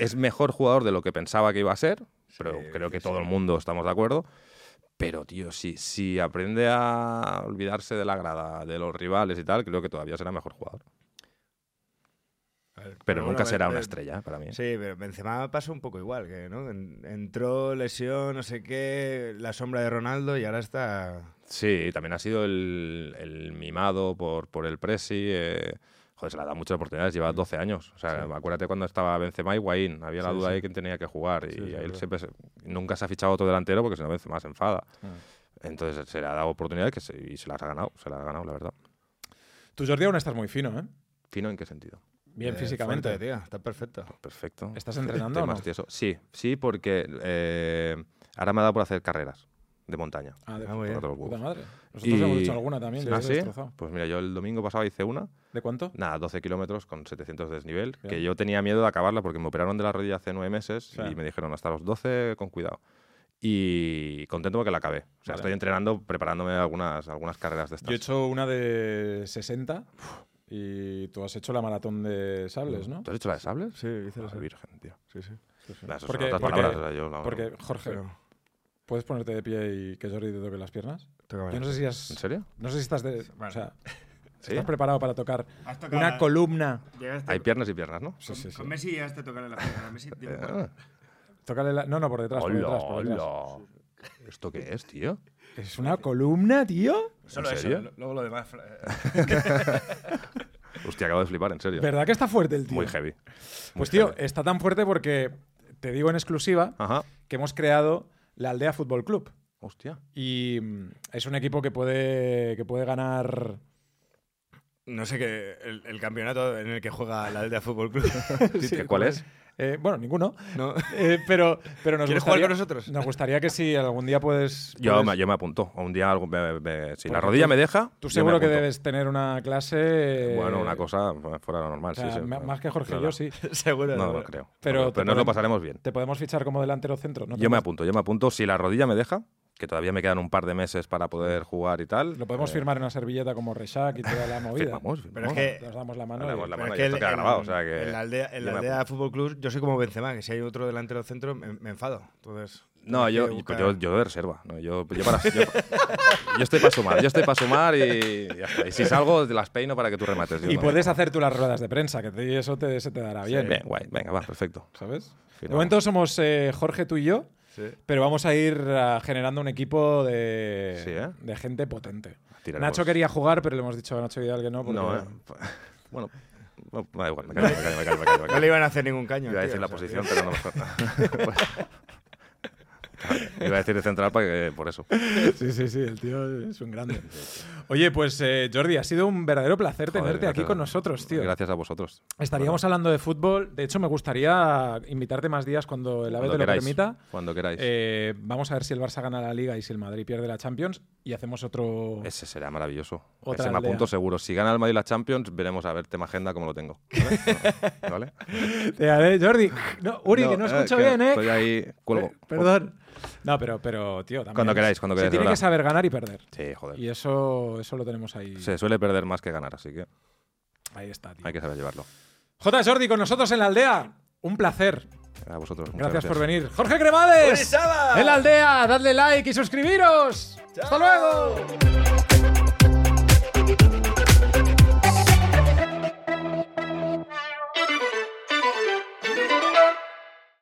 es mejor jugador de lo que pensaba que iba a ser, pero Sí, creo que sí, todo el mundo estamos de acuerdo. Pero, tío, si, si aprende a olvidarse de la grada, de los rivales y tal, creo que todavía será mejor jugador. Ver, Pero nunca será una estrella, ¿eh? para mí. Sí, pero Benzema pasó un poco igual, que ¿no? En- entró, lesión, no sé qué, la sombra de Ronaldo y ahora está... Sí, también ha sido el, el mimado por, por el Presi. eh, joder, se le ha dado muchas oportunidades, lleva 12 años. O sea, Sí. acuérdate cuando estaba Benzema y Guaín. Había la Sí, duda sí. ahí quién tenía que jugar. Y él siempre se- nunca se ha fichado otro delantero porque si no Benzema se enfada. Ah. Entonces se le ha dado oportunidades que se- y se las ha ganado. Se las ha ganado, la verdad. Tú, Jordi, aún estás muy fino, ¿eh? ¿Fino en qué sentido? Bien eh, físicamente. fuerte, tío, está perfecto. Perfecto. ¿Estás entrenando o no? más tieso. Sí, sí, porque eh, ahora me ha dado por hacer carreras de montaña. Ah, de Ah, muy bien. Por otros puta madre. Nosotros Y- hemos hecho alguna también. ¿Ah, sí? destrozado. Pues mira, yo el domingo pasado hice una. ¿De cuánto? Nada, 12 kilómetros con 700 de desnivel, Bien. que yo tenía miedo de acabarla porque me operaron de la rodilla hace nueve meses Sí. y me dijeron hasta los 12 con cuidado. Y contento porque la acabé. O sea, Vale. estoy entrenando, preparándome algunas, algunas carreras de estas. Yo he hecho una de 60 y tú has hecho la maratón de sables, ¿no? ¿Tú has hecho la de sables? Sí, hice Ah, la virgen, tío. Sí, sí. Nah, eso Porque- son otras porque- palabras. o sea, yo la- Porque, Jorge, Pero, ¿puedes ponerte de pie y que Jordi te toque las piernas? Yo no sé si has... ¿En serio? No sé si estás de... Vale. O sea, ¿Sí? ¿estás preparado para tocar una la- columna? Llegaste- Hay piernas y piernas, ¿no? Sí, sí, sí. Con Messi ya te tocaré la pierna. Messi Ah. Tócale la- No, no, por detrás, por Hola, detrás, por detrás. hola. ¿Esto qué es, tío? ¿Es una columna, tío? Solo ¿En eso, luego lo demás. eh, Hostia, acabo de flipar, en serio. ¿Verdad que está fuerte el tío? Muy heavy. Muy Pues tío, heavy. está tan fuerte porque te digo en exclusiva Ajá. que hemos creado la Aldea Fútbol Club. Hostia. Y mm, es un equipo que puede, que puede ganar. No sé qué. El, el campeonato en el que juega la Aldea Fútbol Club. ¿Qué- ¿Cuál es? eh, bueno, ninguno. ¿No? Eh, pero, pero nos ¿Quieres jugar con nosotros? Nos gustaría que si algún día puedes. Yo puedes- me, yo me apunto. Un día, algo, me- me- si la rodilla tú- me deja. Tú me seguro que debes tener una clase. Bueno, una cosa fuera de lo normal, o sea, sí, sí. más que Jorge y Claro. yo, sí. Seguro. No, no creo. Pero Pero, nos lo pasaremos bien. Te podemos fichar como delantero centro. ¿no? Yo me apunto, yo me apunto. Si la rodilla me deja, que todavía me quedan un par de meses para poder jugar y tal. Lo podemos eh, firmar en una servilleta como Reshak y toda la movida. Firmamos, Pero es que Nos damos la mano. La es y que esto el- queda en- grabado, o sea que en la aldea, en la me aldea apunto. Fútbol Club, yo soy como Benzema, que si hay otro delantero centro, me, me enfado. Entonces. No, yo, buscar- yo, yo de reserva. ¿no? Yo, yo, para- yo- yo estoy para sumar, yo estoy para sumar y ya está. Y si salgo, te las peino para que tú remates. Y puedes hacer tú las ruedas de prensa, que te- eso te, se te dará bien. Bien, guay. Venga, va, perfecto. ¿Sabes? De momento somos eh, Jorge, tú y yo, Sí. pero vamos a ir ah, generando un equipo de, Sí, ¿eh? de gente potente. Tiraremos. Nacho quería jugar, pero le hemos dicho a Nacho Vidal que no. Porque No, ¿eh? Bueno, No, me da igual, me callo, me callo, me callo, me callo, me No le iban a hacer ningún caño. Iba a tío, decir la o sea, posición, pero no mejor. Iba a decir de central para que, por eso. Sí, sí, sí, el tío es un grande. Oye, pues eh, Jordi, ha sido un verdadero placer Joder, tenerte aquí con nosotros, tío. Gracias a vosotros. Estaríamos hablando de fútbol. De hecho, me gustaría invitarte más días cuando el AVE Cuando te lo permita. Cuando queráis. Eh, vamos a ver si el Barça gana la Liga y si el Madrid pierde la Champions y hacemos otro. Ese será maravilloso. Otra Ese me apunto seguro. Si gana el Madrid la Champions, veremos a ver tema agenda como lo tengo. ¿Vale? Te haré, Jordi. No, Uri, No, que no eh, escucho que bien, ¿eh? Estoy ahí, cuelgo. Perdón. No, pero, pero tío, también. Cuando queráis, cuando se queráis, tiene ¿verdad? que saber ganar y perder. Sí, joder. Y eso, eso lo tenemos ahí. Se suele perder más que ganar, así que Ahí está, tío. hay que saber llevarlo. J. Jordi con nosotros en la aldea. Un placer. A vosotros. Gracias, por venir. Jorge Cremades. En la aldea. Dadle like y suscribiros. Hasta luego.